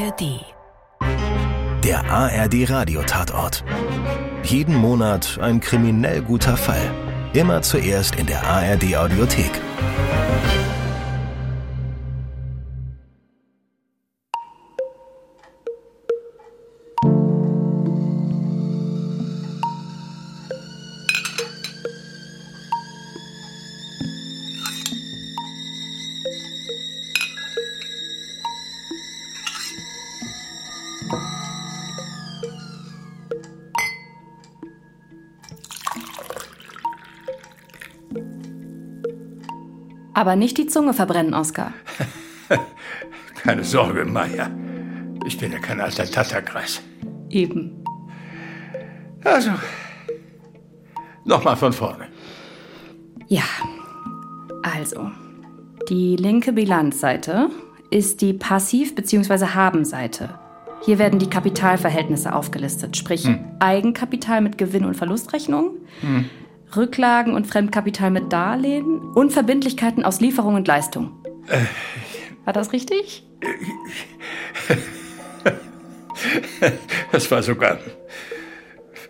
ARD. Der ARD Radiotatort. Jeden Monat ein kriminell guter Fall. Immer zuerst in der ARD Audiothek. Aber nicht die Zunge verbrennen, Oskar. Keine Sorge, Maya. Ich bin ja kein alter Tatterkreis. Eben. Also, nochmal von vorne. Ja. Also, die linke Bilanzseite ist die Passiv- bzw. Haben-Seite. Hier werden die Kapitalverhältnisse aufgelistet, sprich Eigenkapital mit Gewinn- und Verlustrechnung, Rücklagen und Fremdkapital mit Darlehen und Verbindlichkeiten aus Lieferung und Leistung. War das richtig? Das war sogar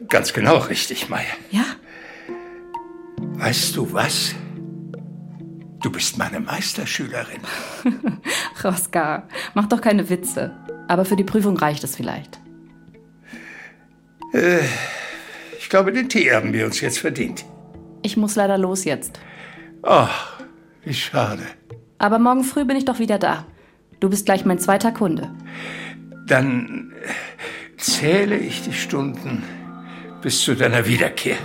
ganz genau richtig, Maya. Ja. Weißt du was? Du bist meine Meisterschülerin. Oskar, mach doch keine Witze. Aber für die Prüfung reicht es vielleicht. Ich glaube, den Tee haben wir uns jetzt verdient. Ich muss leider los jetzt. Ach, wie schade. Aber morgen früh bin ich doch wieder da. Du bist gleich mein zweiter Kunde. Dann zähle ich die Stunden bis zu deiner Wiederkehr.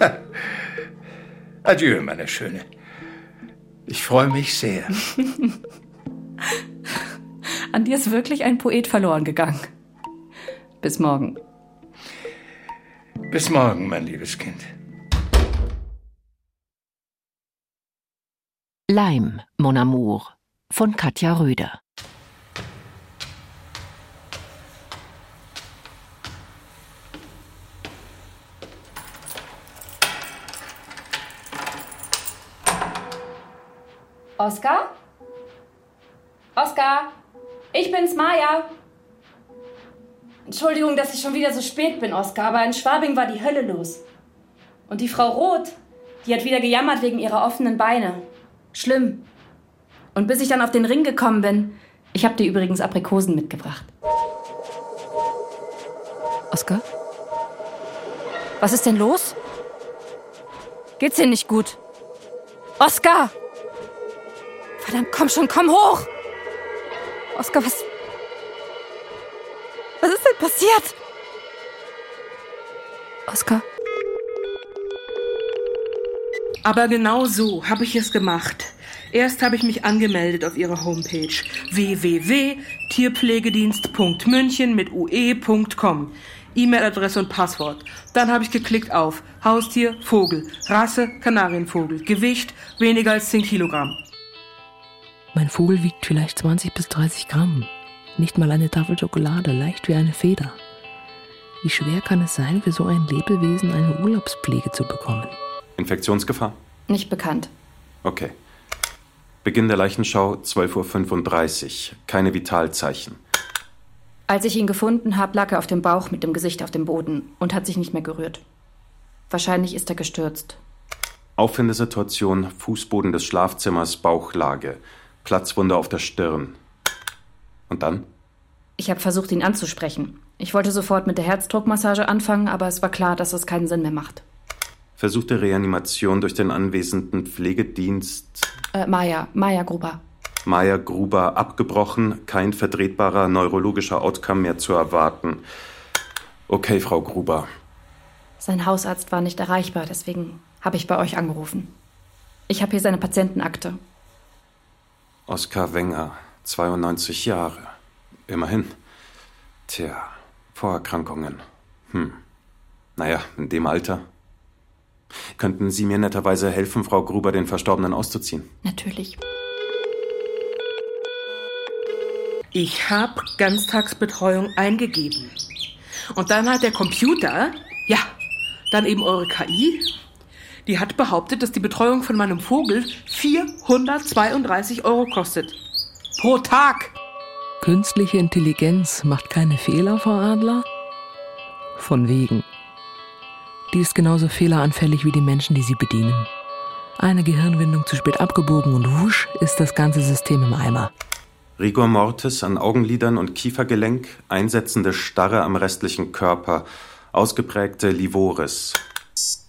Adieu, meine Schöne. Ich freue mich sehr. An dir ist wirklich ein Poet verloren gegangen. Bis morgen. Bis morgen, mein liebes Kind. Leim, Mon Amour von Katja Röder. Oskar? Oskar? Ich bin's, Maja. Entschuldigung, dass ich schon wieder so spät bin, Oskar, aber in Schwabing war die Hölle los. Und die Frau Roth, die hat wieder gejammert wegen ihrer offenen Beine. Schlimm. Und bis ich dann auf den Ring gekommen bin, ich habe dir übrigens Aprikosen mitgebracht. Oskar? Was ist denn los? Geht's dir nicht gut? Oskar! Verdammt, komm schon, komm hoch! Oskar, was. Passiert? Oskar? Aber genau so habe ich es gemacht. Erst habe ich mich angemeldet auf ihrer Homepage www.tierpflegedienst.münchen mit ue.com. E-Mail-Adresse und Passwort. Dann habe ich geklickt auf Haustier, Vogel, Rasse, Kanarienvogel, Gewicht weniger als 10 Kilogramm. Mein Vogel wiegt vielleicht 20 bis 30 Gramm. Nicht mal eine Tafel Schokolade, leicht wie eine Feder. Wie schwer kann es sein, für so ein Lebewesen eine Urlaubspflege zu bekommen? Infektionsgefahr? Nicht bekannt. Okay. Beginn der Leichenschau 12.35 Uhr. Keine Vitalzeichen. Als ich ihn gefunden habe, lag er auf dem Bauch mit dem Gesicht auf dem Boden und hat sich nicht mehr gerührt. Wahrscheinlich ist er gestürzt. Auffindesituation, Fußboden des Schlafzimmers, Bauchlage. Platzwunde auf der Stirn. Und dann? Ich habe versucht, ihn anzusprechen. Ich wollte sofort mit der Herzdruckmassage anfangen, aber es war klar, dass es keinen Sinn mehr macht. Versuchte Reanimation durch den anwesenden Pflegedienst Äh, Maja, Maja Gruber. Meier Gruber abgebrochen, kein vertretbarer neurologischer Outcome mehr zu erwarten. Okay, Frau Gruber. Sein Hausarzt war nicht erreichbar, deswegen habe ich bei euch angerufen. Ich habe hier seine Patientenakte. Oskar Wenger, 92 Jahre. Immerhin. Tja, Vorerkrankungen. Hm. Naja, in dem Alter. Könnten Sie mir netterweise helfen, Frau Gruber den Verstorbenen auszuziehen? Natürlich. Ich habe Ganztagsbetreuung eingegeben. Und dann hat der Computer, ja, dann eben eure KI, die hat behauptet, dass die Betreuung von meinem Vogel 432 Euro kostet. Pro Tag. Künstliche Intelligenz macht keine Fehler, Frau Adler? Von wegen. Die ist genauso fehleranfällig wie die Menschen, die sie bedienen. Eine Gehirnwindung zu spät abgebogen und wusch ist das ganze System im Eimer. Rigor mortis an Augenlidern und Kiefergelenk, einsetzende Starre am restlichen Körper, ausgeprägte Livoris.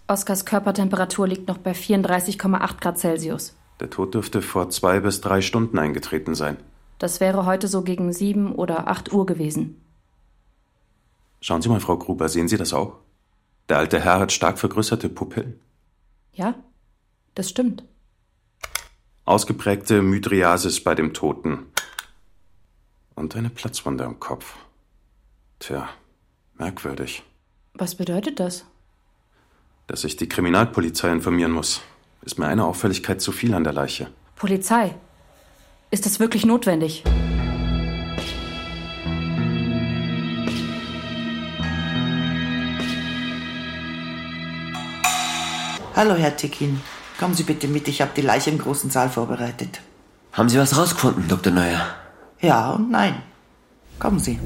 Oskars Körpertemperatur liegt noch bei 34,8 Grad Celsius. Der Tod dürfte vor zwei bis drei Stunden eingetreten sein. Das wäre heute so gegen sieben oder acht Uhr gewesen. Schauen Sie mal, Frau Gruber, sehen Sie das auch? Der alte Herr hat stark vergrößerte Pupillen. Ja, das stimmt. Ausgeprägte Mydriasis bei dem Toten. Und eine Platzwunde am Kopf. Tja, merkwürdig. Was bedeutet das? Dass ich die Kriminalpolizei informieren muss. Ist mir eine Auffälligkeit zu viel an der Leiche. Polizei? Ist das wirklich notwendig? Hallo, Herr Tekin. Kommen Sie bitte mit, ich habe die Leiche im großen Saal vorbereitet. Haben Sie was rausgefunden, Dr. Neuer? Ja und nein. Kommen Sie.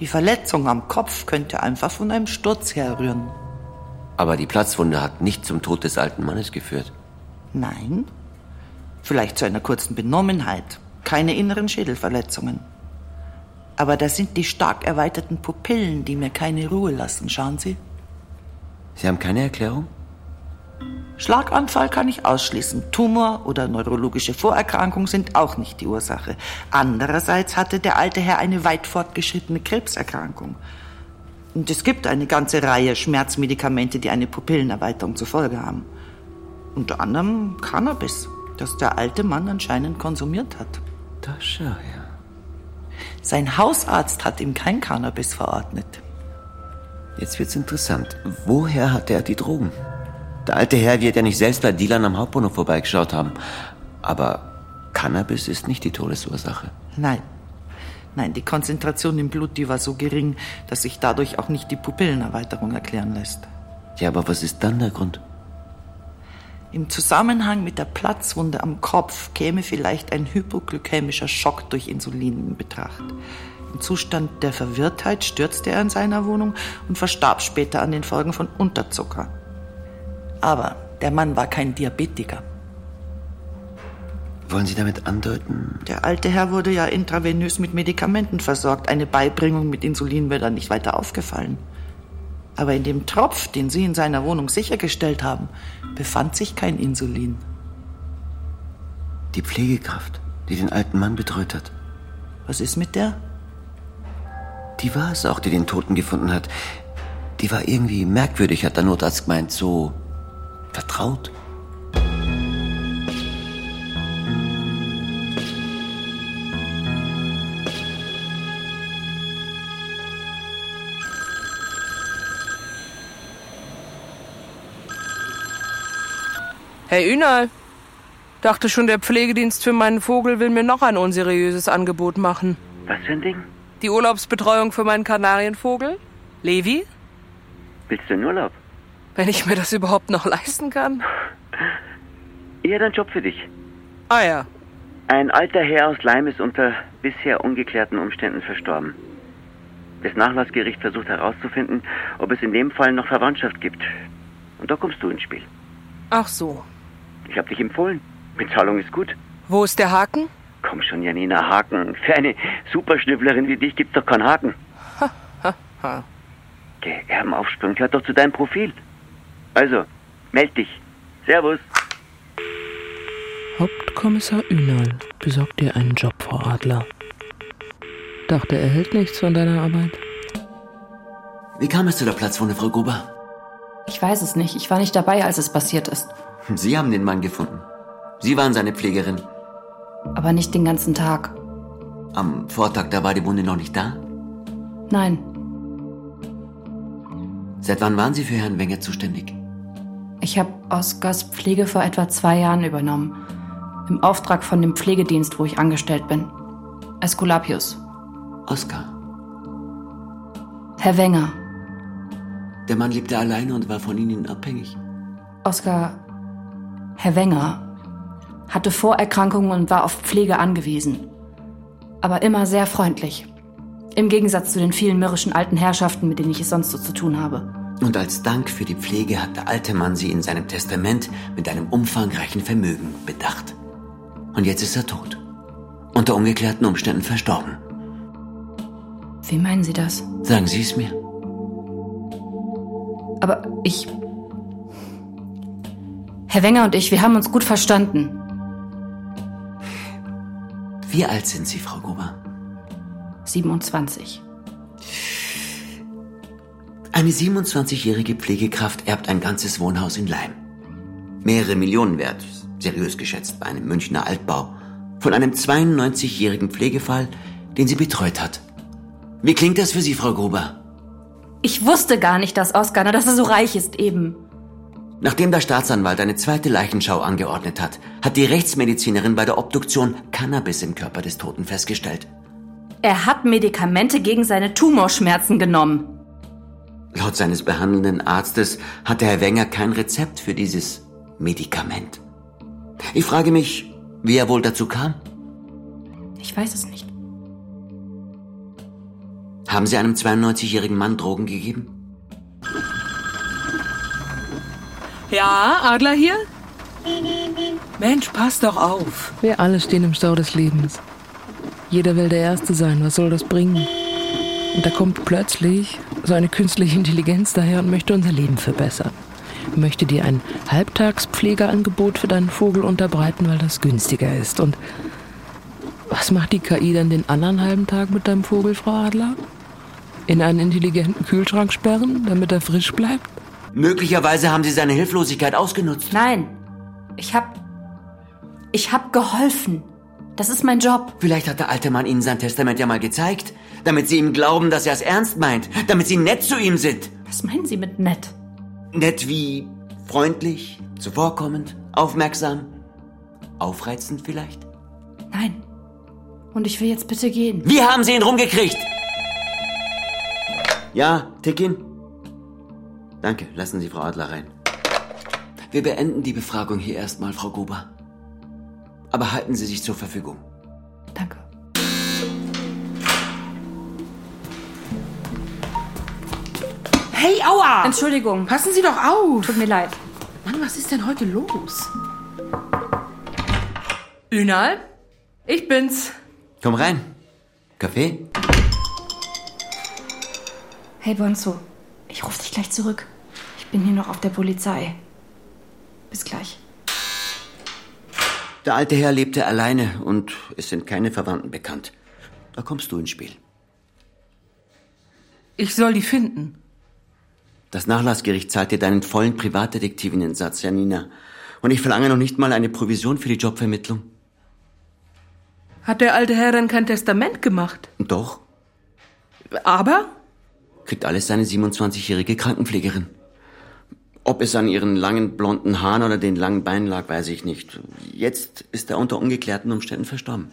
Die Verletzung am Kopf könnte einfach von einem Sturz herrühren. Aber die Platzwunde hat nicht zum Tod des alten Mannes geführt. Nein. Vielleicht zu einer kurzen Benommenheit. Keine inneren Schädelverletzungen. Aber das sind die stark erweiterten Pupillen, die mir keine Ruhe lassen. Schauen Sie. Sie haben keine Erklärung? Schlaganfall kann ich ausschließen. Tumor oder neurologische Vorerkrankung sind auch nicht die Ursache. Andererseits hatte der alte Herr eine weit fortgeschrittene Krebserkrankung. Und es gibt eine ganze Reihe Schmerzmedikamente, die eine Pupillenerweiterung zur Folge haben. Unter anderem Cannabis, das der alte Mann anscheinend konsumiert hat. Da schau her. Sein Hausarzt hat ihm kein Cannabis verordnet. Jetzt wird's interessant. Woher hatte er die Drogen? Der alte Herr wird ja nicht selbst bei Dealern am Hauptbahnhof vorbeigeschaut haben. Aber Cannabis ist nicht die Todesursache. Nein. Nein, die Konzentration im Blut, die war so gering, dass sich dadurch auch nicht die Pupillenerweiterung erklären lässt. Ja, aber was ist dann der Grund? Im Zusammenhang mit der Platzwunde am Kopf käme vielleicht ein hypoglykämischer Schock durch Insulin in Betracht. Im Zustand der Verwirrtheit stürzte er in seiner Wohnung und verstarb später an den Folgen von Unterzucker. Aber der Mann war kein Diabetiker. Wollen Sie damit andeuten? Der alte Herr wurde ja intravenös mit Medikamenten versorgt. Eine Beibringung mit Insulin wäre dann nicht weiter aufgefallen. Aber in dem Tropf, den Sie in seiner Wohnung sichergestellt haben, befand sich kein Insulin. Die Pflegekraft, die den alten Mann betreut hat. Was ist mit der? Die war es auch, die den Toten gefunden hat. Die war irgendwie merkwürdig, hat der Notarzt gemeint, so vertraut. Herr Ünal, dachte schon, der Pflegedienst für meinen Vogel will mir noch ein unseriöses Angebot machen. Was für ein Ding? Die Urlaubsbetreuung für meinen Kanarienvogel? Levi? Willst du in Urlaub? Wenn ich mir das überhaupt noch leisten kann? Hätte einen Job für dich. Ah ja. Ein alter Herr aus Leim ist unter bisher ungeklärten Umständen verstorben. Das Nachlassgericht versucht herauszufinden, ob es in dem Fall noch Verwandtschaft gibt. Und da kommst du ins Spiel. Ach so. Ich habe dich empfohlen. Bezahlung ist gut. Wo ist der Haken? Komm schon, Janina, Haken. Für eine Superschnüfflerin wie dich gibt's doch keinen Haken. Ha, ha, ha. Der Erbenaufsprung gehört doch zu deinem Profil. Also, meld dich. Servus. Hauptkommissar Ünal besorgt dir einen Job, Frau Adler. Dachte, er hält nichts von deiner Arbeit. Wie kam es zu der Platzwunde, Frau Gruber? Ich weiß es nicht. Ich war nicht dabei, als es passiert ist. Sie haben den Mann gefunden. Sie waren seine Pflegerin. Aber nicht den ganzen Tag. Am Vortag, da war die Wunde noch nicht da? Nein. Seit wann waren Sie für Herrn Wenger zuständig? Ich habe Oskars Pflege vor etwa zwei Jahren übernommen. Im Auftrag von dem Pflegedienst, wo ich angestellt bin. Aesculapius. Oskar. Herr Wenger. Der Mann lebte alleine und war von Ihnen abhängig. Oskar Herr Wenger hatte Vorerkrankungen und war auf Pflege angewiesen. Aber immer sehr freundlich. Im Gegensatz zu den vielen mürrischen alten Herrschaften, mit denen ich es sonst so zu tun habe. Und als Dank für die Pflege hat der alte Mann sie in seinem Testament mit einem umfangreichen Vermögen bedacht. Und jetzt ist er tot. Unter ungeklärten Umständen verstorben. Wie meinen Sie das? Sagen Sie es mir. Aber ich. Herr Wenger und ich, wir haben uns gut verstanden. Wie alt sind Sie, Frau Gruber? 27. Eine 27-jährige Pflegekraft erbt ein ganzes Wohnhaus in Leim. Mehrere Millionen wert, seriös geschätzt bei einem Münchner Altbau, von einem 92-jährigen Pflegefall, den sie betreut hat. Wie klingt das für Sie, Frau Gruber? Ich wusste gar nicht, dass Oskar, na, dass er so reich ist eben. Nachdem der Staatsanwalt eine zweite Leichenschau angeordnet hat, hat die Rechtsmedizinerin bei der Obduktion Cannabis im Körper des Toten festgestellt. Er hat Medikamente gegen seine Tumorschmerzen genommen. Laut seines behandelnden Arztes hatte Herr Wenger kein Rezept für dieses Medikament. Ich frage mich, wie er wohl dazu kam. Ich weiß es nicht. Haben Sie einem 92-jährigen Mann Drogen gegeben? Ja, Adler hier? Mensch, pass doch auf. Wir alle stehen im Stau des Lebens. Jeder will der Erste sein. Was soll das bringen? Und da kommt plötzlich so eine künstliche Intelligenz daher und möchte unser Leben verbessern. Möchte dir ein Halbtagspflegeangebot für deinen Vogel unterbreiten, weil das günstiger ist. Und was macht die KI dann den anderen halben Tag mit deinem Vogel, Frau Adler? In einen intelligenten Kühlschrank sperren, damit er frisch bleibt? Möglicherweise haben Sie seine Hilflosigkeit ausgenutzt. Nein. Ich hab. Ich hab geholfen. Das ist mein Job. Vielleicht hat der alte Mann Ihnen sein Testament ja mal gezeigt, damit Sie ihm glauben, dass er es ernst meint, damit Sie nett zu ihm sind. Was meinen Sie mit nett? Nett wie freundlich, zuvorkommend, aufmerksam, aufreizend vielleicht? Nein. Und ich will jetzt bitte gehen. Wie haben Sie ihn rumgekriegt? Ja, Tickin? Danke, lassen Sie Frau Adler rein. Wir beenden die Befragung hier erstmal, Frau Gruber. Aber halten Sie sich zur Verfügung. Danke. Hey, aua! Entschuldigung. Passen Sie doch auf. Tut mir leid. Mann, was ist denn heute los? Ünal, ich bin's. Komm rein. Kaffee? Hey Bonzo, ich rufe dich gleich zurück. Ich bin hier noch auf der Polizei. Bis gleich. Der alte Herr lebte alleine und es sind keine Verwandten bekannt. Da kommst du ins Spiel. Ich soll die finden. Das Nachlassgericht zahlt dir deinen vollen Privatdetektivinnensatz, Janina. Und ich verlange noch nicht mal eine Provision für die Jobvermittlung. Hat der alte Herr dann kein Testament gemacht? Doch, Aber? kriegt alles seine 27-jährige Krankenpflegerin. Ob es an ihren langen blonden Haaren oder den langen Beinen lag, weiß ich nicht. Jetzt ist er unter ungeklärten Umständen verstorben.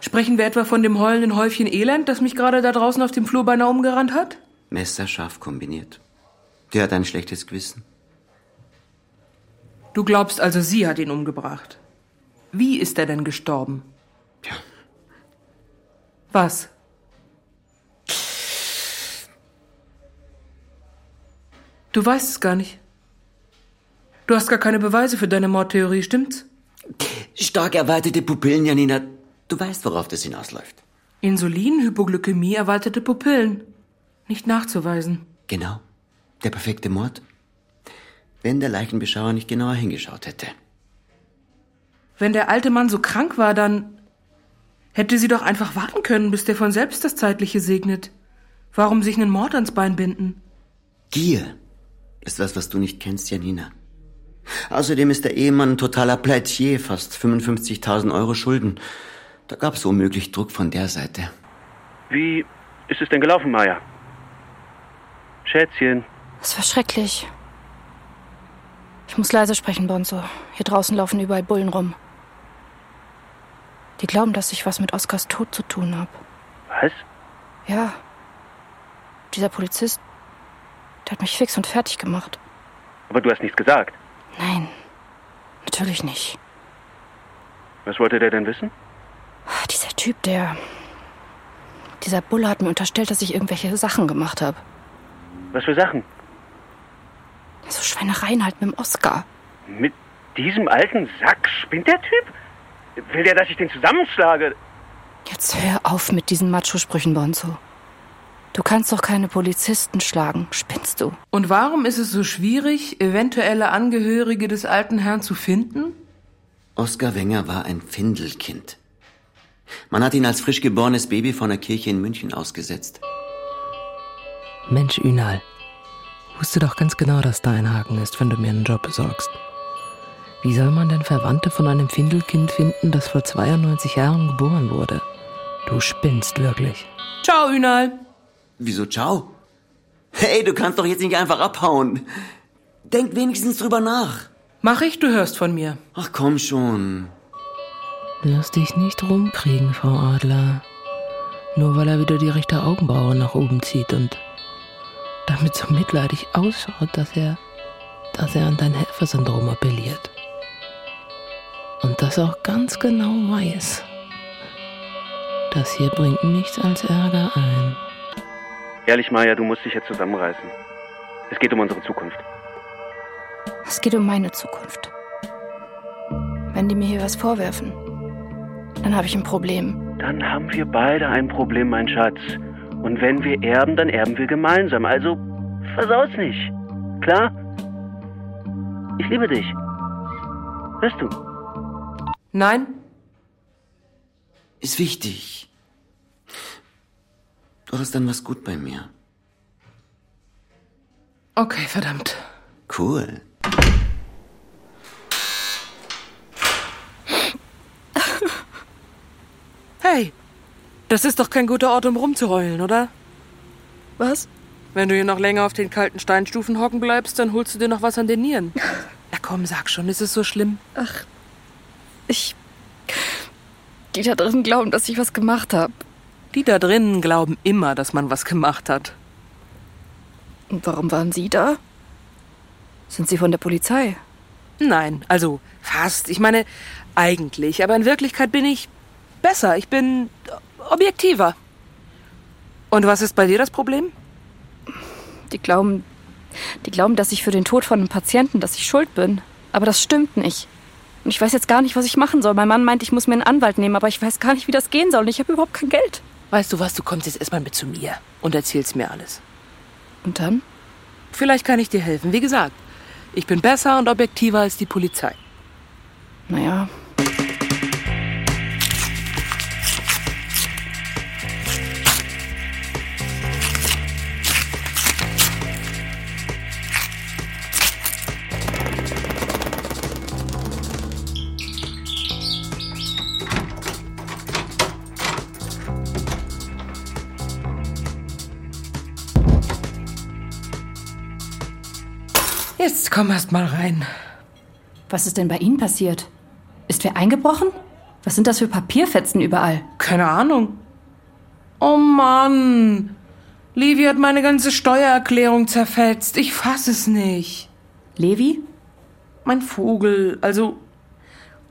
Sprechen wir etwa von dem heulenden Häufchen Elend, das mich gerade da draußen auf dem Flur beinahe umgerannt hat? Messerscharf kombiniert. Der hat ein schlechtes Gewissen. Du glaubst also, sie hat ihn umgebracht. Wie ist er denn gestorben? Ja. Was? Du weißt es gar nicht. Du hast gar keine Beweise für deine Mordtheorie, stimmt's? Stark erweiterte Pupillen, Janina. Du weißt, worauf das hinausläuft. Insulin, Hypoglykämie, erweiterte Pupillen. Nicht nachzuweisen. Genau. Der perfekte Mord. Wenn der Leichenbeschauer nicht genauer hingeschaut hätte. Wenn der alte Mann so krank war, dann hätte sie doch einfach warten können, bis der von selbst das Zeitliche segnet. Warum sich einen Mord ans Bein binden? Gier ist was, was du nicht kennst, Janina. Außerdem ist der Ehemann ein totaler Pleitier, fast 55.000 Euro Schulden. Da gab's womöglich Druck von der Seite. Wie ist es denn gelaufen, Maya? Schätzchen, Es war schrecklich. Ich muss leise sprechen, Bonzo. Hier draußen laufen überall Bullen rum. Die glauben, dass ich was mit Oskars Tod zu tun habe. was? Ja. Dieser Polizist, der hat mich fix und fertig gemacht. Aber du hast nichts gesagt. Nein. natürlich nicht. Was wollte der denn wissen? Dieser Typ, der. Dieser Bulle hat mir unterstellt, dass ich irgendwelche Sachen gemacht habe. Was für Sachen? So Schweinereien halt mit dem Oscar. Mit diesem alten Sack spinnt der Typ? Will der, dass ich den zusammenschlage? Jetzt hör auf mit diesen Macho-Sprüchen, Bonzo. Du kannst doch keine Polizisten schlagen. Spinnst du? Und warum ist es so schwierig, eventuelle Angehörige des alten Herrn zu finden? Oskar Wenger war ein Findelkind. Man hat ihn als frisch geborenes Baby von der Kirche in München ausgesetzt. Mensch, Ünal. Wusste doch ganz genau, dass da ein Haken ist, wenn du mir einen Job besorgst. Wie soll man denn Verwandte von einem Findelkind finden, das vor 92 Jahren geboren wurde? Du spinnst wirklich. Ciao, Ünal. Wieso ciao? Hey, du kannst doch jetzt nicht einfach abhauen. Denk wenigstens drüber nach. Mach ich, du hörst von mir. Ach komm schon. Lass dich nicht rumkriegen, Frau Adler. Nur weil er wieder die rechte Augenbraue nach oben zieht und damit so mitleidig ausschaut, dass er, dass er an dein Helfersyndrom appelliert. Und das auch ganz genau weiß. Das hier bringt nichts als Ärger ein. Ehrlich, Maya, du musst dich jetzt zusammenreißen. Es geht um unsere Zukunft. Es geht um meine Zukunft. Wenn die mir hier was vorwerfen, dann habe ich ein Problem. Dann haben wir beide ein Problem, mein Schatz. Und wenn wir erben, dann erben wir gemeinsam. Also versaus nicht. Klar? Ich liebe dich. Hörst du? Nein? Ist wichtig. Du hast dann was gut bei mir. Okay, verdammt. Cool. Hey, das ist doch kein guter Ort, um rumzuheulen, oder? Was? Wenn du hier noch länger auf den kalten Steinstufen hocken bleibst, dann holst du dir noch was an den Nieren. Na komm, sag schon, ist es so schlimm? Ach, ich. Die da drin glauben, dass ich was gemacht habe. Die da drinnen glauben immer, dass man was gemacht hat. Und warum waren Sie da? Sind Sie von der Polizei? Nein, also fast. Ich meine, eigentlich. Aber in Wirklichkeit bin ich besser. Ich bin objektiver. Und was ist bei dir das Problem? Die glauben, die glauben, dass ich für den Tod von einem Patienten, dass ich schuld bin. Aber das stimmt nicht. Und ich weiß jetzt gar nicht, was ich machen soll. Mein Mann meint, ich muss mir einen Anwalt nehmen, aber ich weiß gar nicht, wie das gehen soll. Und ich habe überhaupt kein Geld. Weißt du was, du kommst jetzt erstmal mit zu mir und erzählst mir alles. Und dann? Vielleicht kann ich dir helfen. Wie gesagt, ich bin besser und objektiver als die Polizei. Naja. Jetzt komm erst mal rein. Was ist denn bei Ihnen passiert? Ist wer eingebrochen? Was sind das für Papierfetzen überall? Keine Ahnung. Oh Mann. Levi hat meine ganze Steuererklärung zerfetzt. Ich fass es nicht. Levi? Mein Vogel, also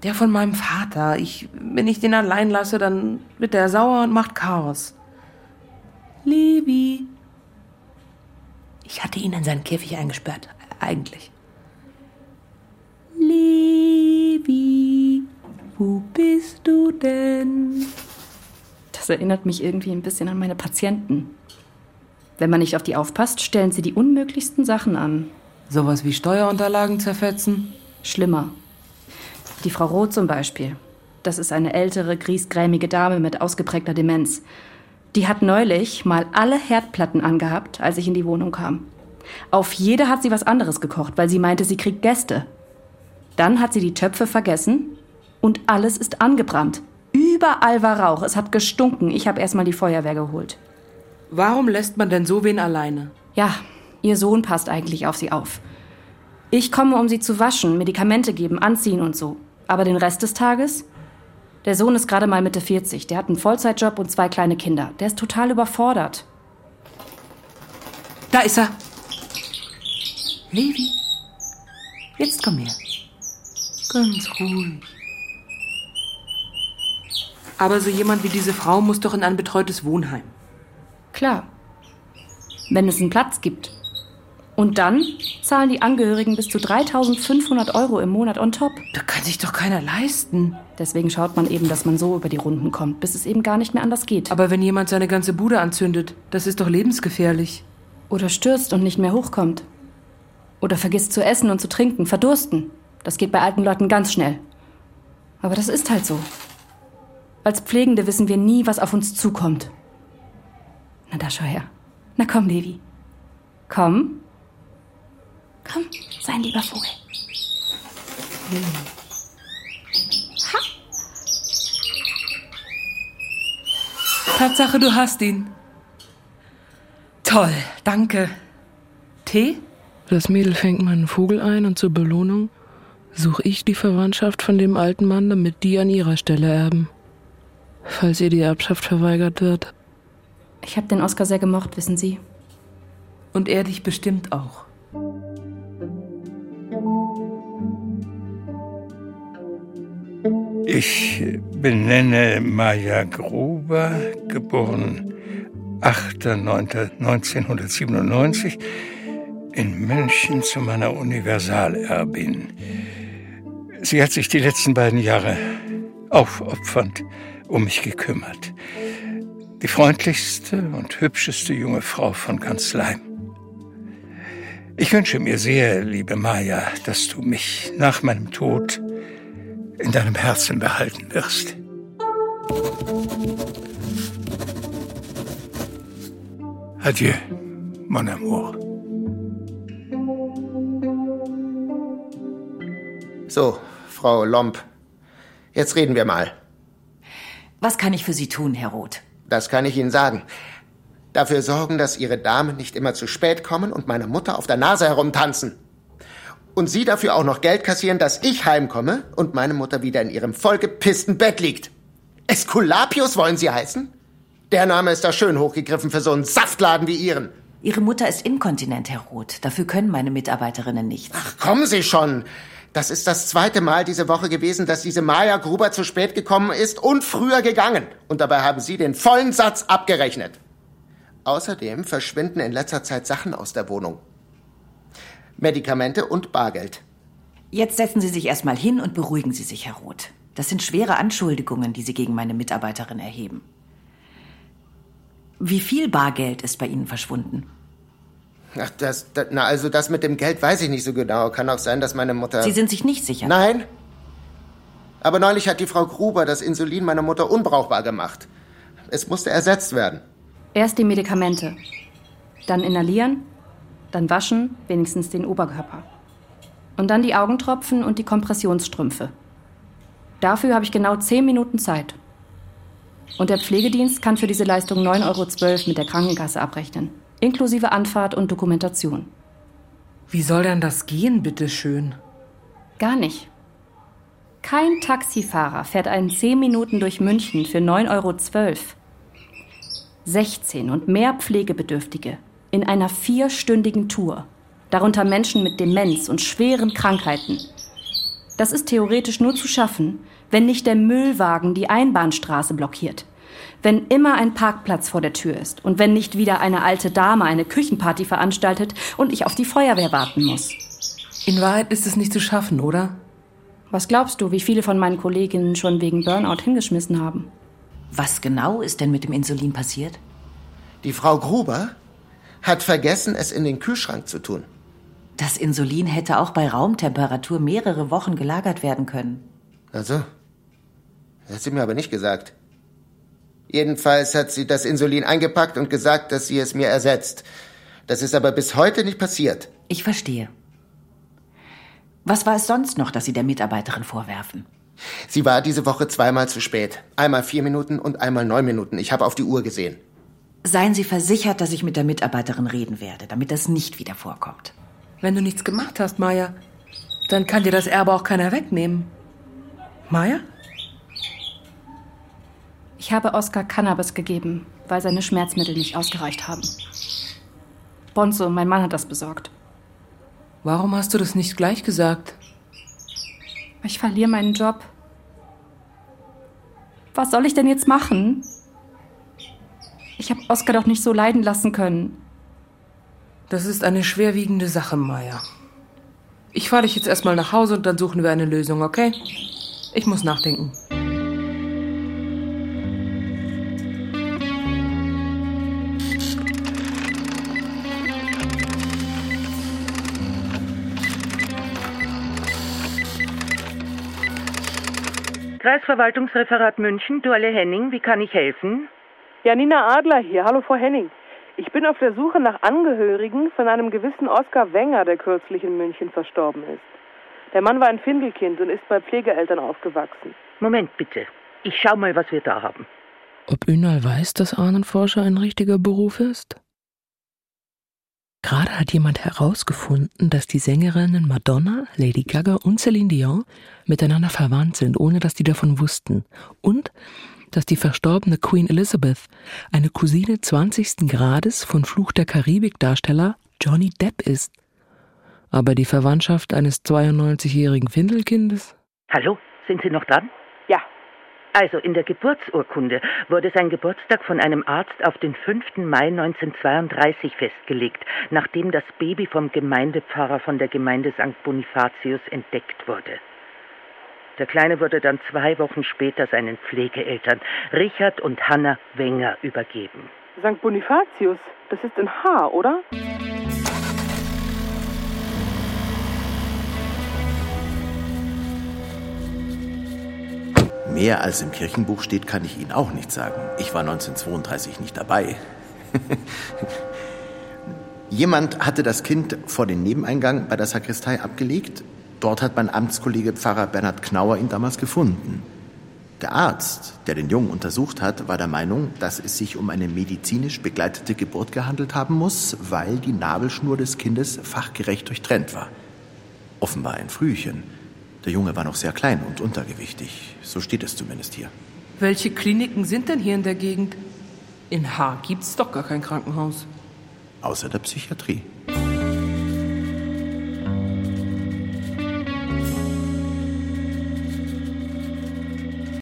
der von meinem Vater. Ich, wenn ich den allein lasse, dann wird der sauer und macht Chaos. Levi. Ich hatte ihn in seinen Käfig eingesperrt, eigentlich. Levi, wo bist du denn? Das erinnert mich irgendwie ein bisschen an meine Patienten. Wenn man nicht auf die aufpasst, stellen sie die unmöglichsten Sachen an. Sowas wie Steuerunterlagen zerfetzen? Schlimmer. Die Frau Roth zum Beispiel. Das ist eine ältere, griesgrämige Dame mit ausgeprägter Demenz. Die hat neulich mal alle Herdplatten angehabt, als ich in die Wohnung kam. Auf jede hat sie was anderes gekocht, weil sie meinte, sie kriegt Gäste. Dann hat sie die Töpfe vergessen und alles ist angebrannt. Überall war Rauch, es hat gestunken. Ich habe erstmal die Feuerwehr geholt. Warum lässt man denn so wen alleine? Ja, ihr Sohn passt eigentlich auf sie auf. Ich komme, um sie zu waschen, Medikamente geben, anziehen und so. Aber den Rest des Tages? Der Sohn ist gerade mal Mitte 40. Der hat einen Vollzeitjob und zwei kleine Kinder. Der ist total überfordert. Da ist er. Levi. Jetzt komm her. Ganz ruhig. Aber so jemand wie diese Frau muss doch in ein betreutes Wohnheim. Klar. Wenn es einen Platz gibt. Und dann zahlen die Angehörigen bis zu 3500 Euro im Monat on top. Da kann sich doch keiner leisten. Deswegen schaut man eben, dass man so über die Runden kommt, bis es eben gar nicht mehr anders geht. Aber wenn jemand seine ganze Bude anzündet, das ist doch lebensgefährlich. Oder stürzt und nicht mehr hochkommt. Oder vergisst zu essen und zu trinken, verdursten. Das geht bei alten Leuten ganz schnell. Aber das ist halt so. Als Pflegende wissen wir nie, was auf uns zukommt. Na, da schau her. Na komm, Levi. Komm. Komm, sei ein lieber Vogel. Ha. Tatsache, du hast ihn. Toll, danke. Tee? Das Mädel fängt meinen Vogel ein und zur Belohnung suche ich die Verwandtschaft von dem alten Mann, damit die an ihrer Stelle erben. Falls ihr die Erbschaft verweigert wird. Ich habe den Oscar sehr gemocht, wissen Sie. Und er dich bestimmt auch. Ich benenne Maja Gruber, geboren 8.9.1997 in München zu meiner Universalerbin. Sie hat sich die letzten beiden Jahre aufopfernd um mich gekümmert. Die freundlichste und hübscheste junge Frau von ganz Leim. Ich wünsche mir sehr, liebe Maja, dass du mich nach meinem Tod in deinem Herzen behalten wirst. Adieu, mon amour. So, Frau Lomp, jetzt reden wir mal. Was kann ich für Sie tun, Herr Roth? Das kann ich Ihnen sagen. Dafür sorgen, dass Ihre Damen nicht immer zu spät kommen und meiner Mutter auf der Nase herumtanzen. Und Sie dafür auch noch Geld kassieren, dass ich heimkomme und meine Mutter wieder in ihrem vollgepissten Bett liegt. Esculapius wollen Sie heißen? Der Name ist da schön hochgegriffen für so einen Saftladen wie Ihren. Ihre Mutter ist inkontinent, Herr Roth. Dafür können meine Mitarbeiterinnen nichts. Ach, kommen Sie schon. Das ist das zweite Mal diese Woche gewesen, dass diese Maya Gruber zu spät gekommen ist und früher gegangen. Und dabei haben Sie den vollen Satz abgerechnet. Außerdem verschwinden in letzter Zeit Sachen aus der Wohnung. Medikamente und Bargeld. Jetzt setzen Sie sich erstmal hin und beruhigen Sie sich, Herr Roth. Das sind schwere Anschuldigungen, die Sie gegen meine Mitarbeiterin erheben. Wie viel Bargeld ist bei Ihnen verschwunden? Ach, das, das, na, also das mit dem Geld weiß ich nicht so genau. Kann auch sein, dass meine Mutter. Sie sind sich nicht sicher? Nein. Aber neulich hat die Frau Gruber das Insulin meiner Mutter unbrauchbar gemacht. Es musste ersetzt werden. Erst die Medikamente. Dann inhalieren, dann waschen, wenigstens den Oberkörper. Und dann die Augentropfen und die Kompressionsstrümpfe. Dafür habe ich genau zehn Minuten Zeit. Und der Pflegedienst kann für diese Leistung 9,12 Euro mit der Krankenkasse abrechnen inklusive Anfahrt und Dokumentation. Wie soll denn das gehen, bitteschön? Gar nicht. Kein Taxifahrer fährt einen 10 Minuten durch München für 9,12 Euro. 16 und mehr Pflegebedürftige in einer vierstündigen Tour, darunter Menschen mit Demenz und schweren Krankheiten. Das ist theoretisch nur zu schaffen, wenn nicht der Müllwagen die Einbahnstraße blockiert wenn immer ein Parkplatz vor der Tür ist und wenn nicht wieder eine alte Dame eine Küchenparty veranstaltet und ich auf die Feuerwehr warten muss. In Wahrheit ist es nicht zu schaffen, oder? Was glaubst du, wie viele von meinen Kolleginnen schon wegen Burnout hingeschmissen haben? Was genau ist denn mit dem Insulin passiert? Die Frau Gruber hat vergessen, es in den Kühlschrank zu tun. Das Insulin hätte auch bei Raumtemperatur mehrere Wochen gelagert werden können. Also? Das hat sie mir aber nicht gesagt. Jedenfalls hat sie das Insulin eingepackt und gesagt, dass sie es mir ersetzt. Das ist aber bis heute nicht passiert. Ich verstehe. Was war es sonst noch, das Sie der Mitarbeiterin vorwerfen? Sie war diese Woche zweimal zu spät. Einmal vier Minuten und einmal neun Minuten. Ich habe auf die Uhr gesehen. Seien Sie versichert, dass ich mit der Mitarbeiterin reden werde, damit das nicht wieder vorkommt. Wenn du nichts gemacht hast, Maya, dann kann dir das Erbe auch keiner wegnehmen. Maya? Ich habe Oskar Cannabis gegeben, weil seine Schmerzmittel nicht ausgereicht haben. Bonzo, mein Mann hat das besorgt. Warum hast du das nicht gleich gesagt? Ich verliere meinen Job. Was soll ich denn jetzt machen? Ich habe Oskar doch nicht so leiden lassen können. Das ist eine schwerwiegende Sache, Maya. Ich fahre dich jetzt erstmal nach Hause und dann suchen wir eine Lösung, okay? Ich muss nachdenken. Kreisverwaltungsreferat München, Duale Henning, wie kann ich helfen? Janina Adler hier. Hallo, Frau Henning. Ich bin auf der Suche nach Angehörigen von einem gewissen Oskar Wenger, der kürzlich in München verstorben ist. Der Mann war ein Findelkind und ist bei Pflegeeltern aufgewachsen. Moment bitte. Ich schau mal, was wir da haben. Ob Ünal weiß, dass Ahnenforscher ein richtiger Beruf ist? Gerade hat jemand herausgefunden, dass die Sängerinnen Madonna, Lady Gaga und Celine Dion miteinander verwandt sind, ohne dass die davon wussten. Und dass die verstorbene Queen Elizabeth eine Cousine 20. Grades von Fluch der Karibik-Darsteller Johnny Depp ist. Aber die Verwandtschaft eines 92-jährigen Findelkindes? Hallo, sind Sie noch dran? Also in der Geburtsurkunde wurde sein Geburtstag von einem Arzt auf den 5. Mai 1932 festgelegt, nachdem das Baby vom Gemeindepfarrer von der Gemeinde St. Bonifatius entdeckt wurde. Der Kleine wurde dann zwei Wochen später seinen Pflegeeltern Richard und Hanna Wenger übergeben. St. Bonifatius, das ist in H, oder? Mehr als im Kirchenbuch steht, kann ich Ihnen auch nicht sagen. Ich war 1932 nicht dabei. Jemand hatte das Kind vor den Nebeneingang bei der Sakristei abgelegt. Dort hat mein Amtskollege Pfarrer Bernhard Knauer ihn damals gefunden. Der Arzt, der den Jungen untersucht hat, war der Meinung, dass es sich um eine medizinisch begleitete Geburt gehandelt haben muss, weil die Nabelschnur des Kindes fachgerecht durchtrennt war. Offenbar ein Frühchen. Der Junge war noch sehr klein und untergewichtig. So steht es zumindest hier. Welche Kliniken sind denn hier in der Gegend? In Haar gibt's doch gar kein Krankenhaus. Außer der Psychiatrie.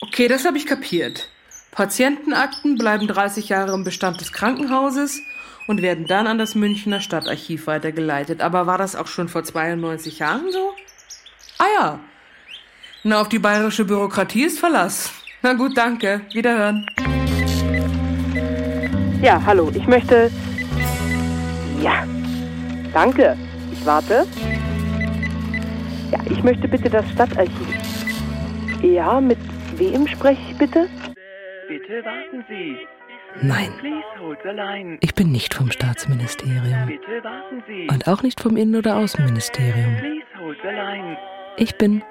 Okay, das habe ich kapiert. Patientenakten bleiben 30 Jahre im Bestand des Krankenhauses und werden dann an das Münchner Stadtarchiv weitergeleitet. Aber war das auch schon vor 92 Jahren so? Ah ja. Na, auf die bayerische Bürokratie ist Verlass. Na gut, danke. Wiederhören. Ja, hallo. Ich möchte. Ja. Danke. Ich warte. Ja, ich möchte bitte das Stadtarchiv. Ja, mit wem spreche ich bitte? Bitte warten Sie. Nein. Ich bin nicht vom Staatsministerium. Bitte warten Sie. Und auch nicht vom Innen- oder Außenministerium. Ich bin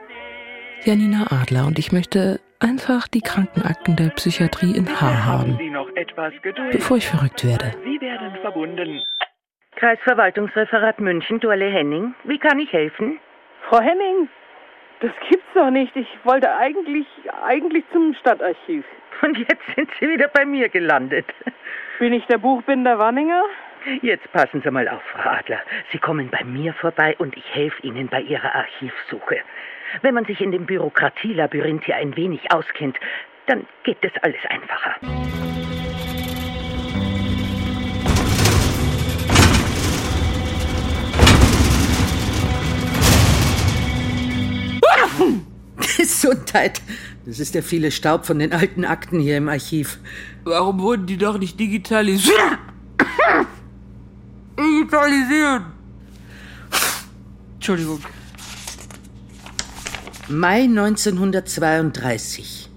Janina Adler und ich möchte einfach die Krankenakten der Psychiatrie in Haar haben, Sie noch etwas Geduld. bevor ich verrückt werde. Sie werden verbunden. Kreisverwaltungsreferat München, Duale Henning, wie kann ich helfen? Frau Henning, das gibt's doch nicht. Ich wollte eigentlich, eigentlich zum Stadtarchiv. Und jetzt sind Sie wieder bei mir gelandet. Bin ich der Buchbinder Wanninger? Jetzt passen Sie mal auf, Frau Adler. Sie kommen bei mir vorbei und ich helfe Ihnen bei Ihrer Archivsuche. Wenn man sich in dem Bürokratielabyrinth hier ein wenig auskennt, dann geht das alles einfacher. Gesundheit. Das ist der viele Staub von den alten Akten hier im Archiv. Warum wurden die doch nicht digitalisiert? Digitalisiert. Entschuldigung. Mai 1932.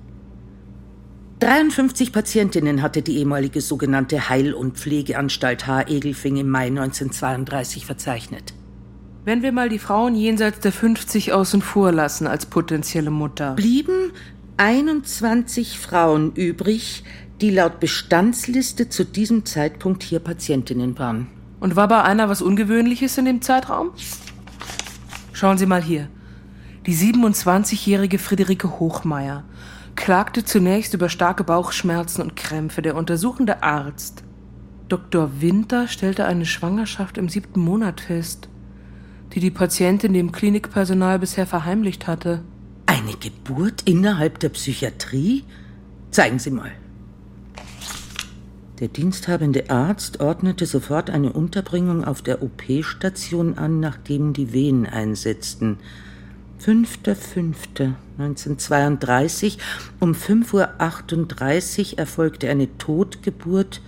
53 Patientinnen hatte die ehemalige sogenannte Heil- und Pflegeanstalt H-Egelfing im Mai 1932 verzeichnet. Wenn wir mal die Frauen jenseits der 50 außen vor lassen als potenzielle Mutter. Blieben 21 Frauen übrig, die laut Bestandsliste zu diesem Zeitpunkt hier Patientinnen waren. Und war bei einer was Ungewöhnliches in dem Zeitraum? Schauen Sie mal hier. Die 27-jährige Friederike Hochmeier klagte zunächst über starke Bauchschmerzen und Krämpfe. Der untersuchende Arzt, Dr. Winter, stellte eine Schwangerschaft im siebten Monat fest, die die Patientin dem Klinikpersonal bisher verheimlicht hatte. Eine Geburt innerhalb der Psychiatrie? Zeigen Sie mal. Der diensthabende Arzt ordnete sofort eine Unterbringung auf der OP-Station an, nachdem die Wehen einsetzten. 5.5.1932 um 5.38 Uhr erfolgte eine Totgeburt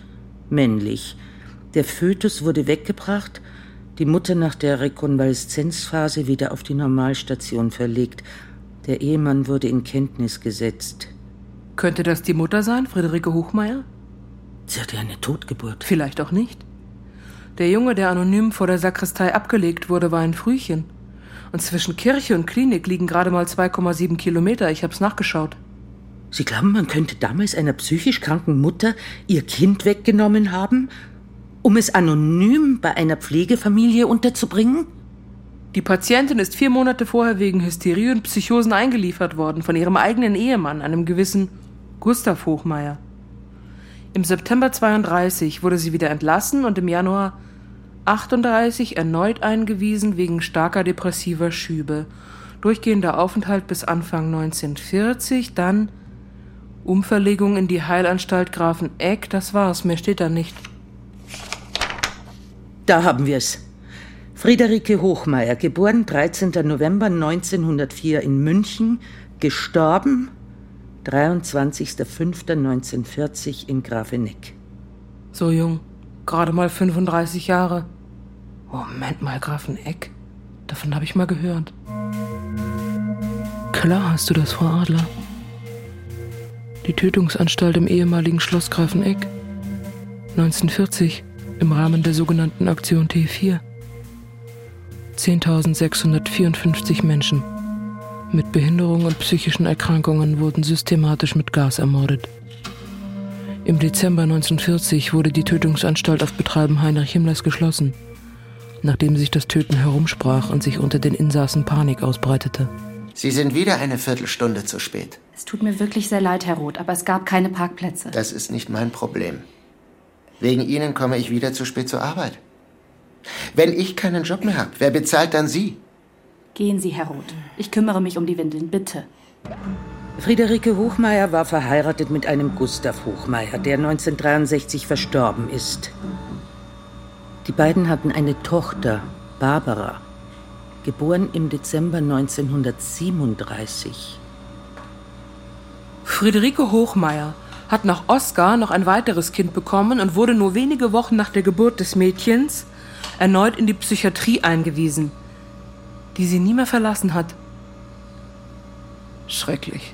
männlich. Der Fötus wurde weggebracht, die Mutter nach der Rekonvaleszenzphase wieder auf die Normalstation verlegt. Der Ehemann wurde in Kenntnis gesetzt. Könnte das die Mutter sein, Friederike Hochmeier? Sie hatte eine Totgeburt. Vielleicht auch nicht. Der Junge, der anonym vor der Sakristei abgelegt wurde, war ein Frühchen. Und zwischen Kirche und Klinik liegen gerade mal 2,7 Kilometer. Ich hab's nachgeschaut. Sie glauben, man könnte damals einer psychisch kranken Mutter ihr Kind weggenommen haben, um es anonym bei einer Pflegefamilie unterzubringen? Die Patientin ist vier Monate vorher wegen Hysterie und Psychosen eingeliefert worden von ihrem eigenen Ehemann, einem gewissen Gustav Hochmeier. Im September 32 wurde sie wieder entlassen und im Januar 38 erneut eingewiesen wegen starker depressiver Schübe. Durchgehender Aufenthalt bis Anfang 1940, dann Umverlegung in die Heilanstalt Grafeneck, das war's, mehr steht da nicht. Da haben wir es. Friederike Hochmeier, geboren 13. November 1904 in München, gestorben 23.05.1940 in Grafeneck. So jung, gerade mal 35 Jahre. Moment mal, Grafeneck. Davon habe ich mal gehört. Klar hast du das, Frau Adler. Die Tötungsanstalt im ehemaligen Schloss Grafeneck. 1940 im Rahmen der sogenannten Aktion T4. 10.654 Menschen mit Behinderung und psychischen Erkrankungen wurden systematisch mit Gas ermordet. Im Dezember 1940 wurde die Tötungsanstalt auf Betreiben Heinrich Himmlers geschlossen, nachdem sich das Töten herumsprach und sich unter den Insassen Panik ausbreitete. Sie sind wieder eine Viertelstunde zu spät. Es tut mir wirklich sehr leid, Herr Roth, aber es gab keine Parkplätze. Das ist nicht mein Problem. Wegen Ihnen komme ich wieder zu spät zur Arbeit. Wenn ich keinen Job mehr habe, wer bezahlt dann Sie? Gehen Sie, Herr Roth. Ich kümmere mich um die Windeln, bitte. Friederike Hochmeier war verheiratet mit einem Gustav Hochmeier, der 1963 verstorben ist. Die beiden hatten eine Tochter, Barbara, geboren im Dezember 1937. Friederike Hochmeier hat nach Oskar noch ein weiteres Kind bekommen und wurde nur wenige Wochen nach der Geburt des Mädchens erneut in die Psychiatrie eingewiesen, die sie nie mehr verlassen hat. Schrecklich.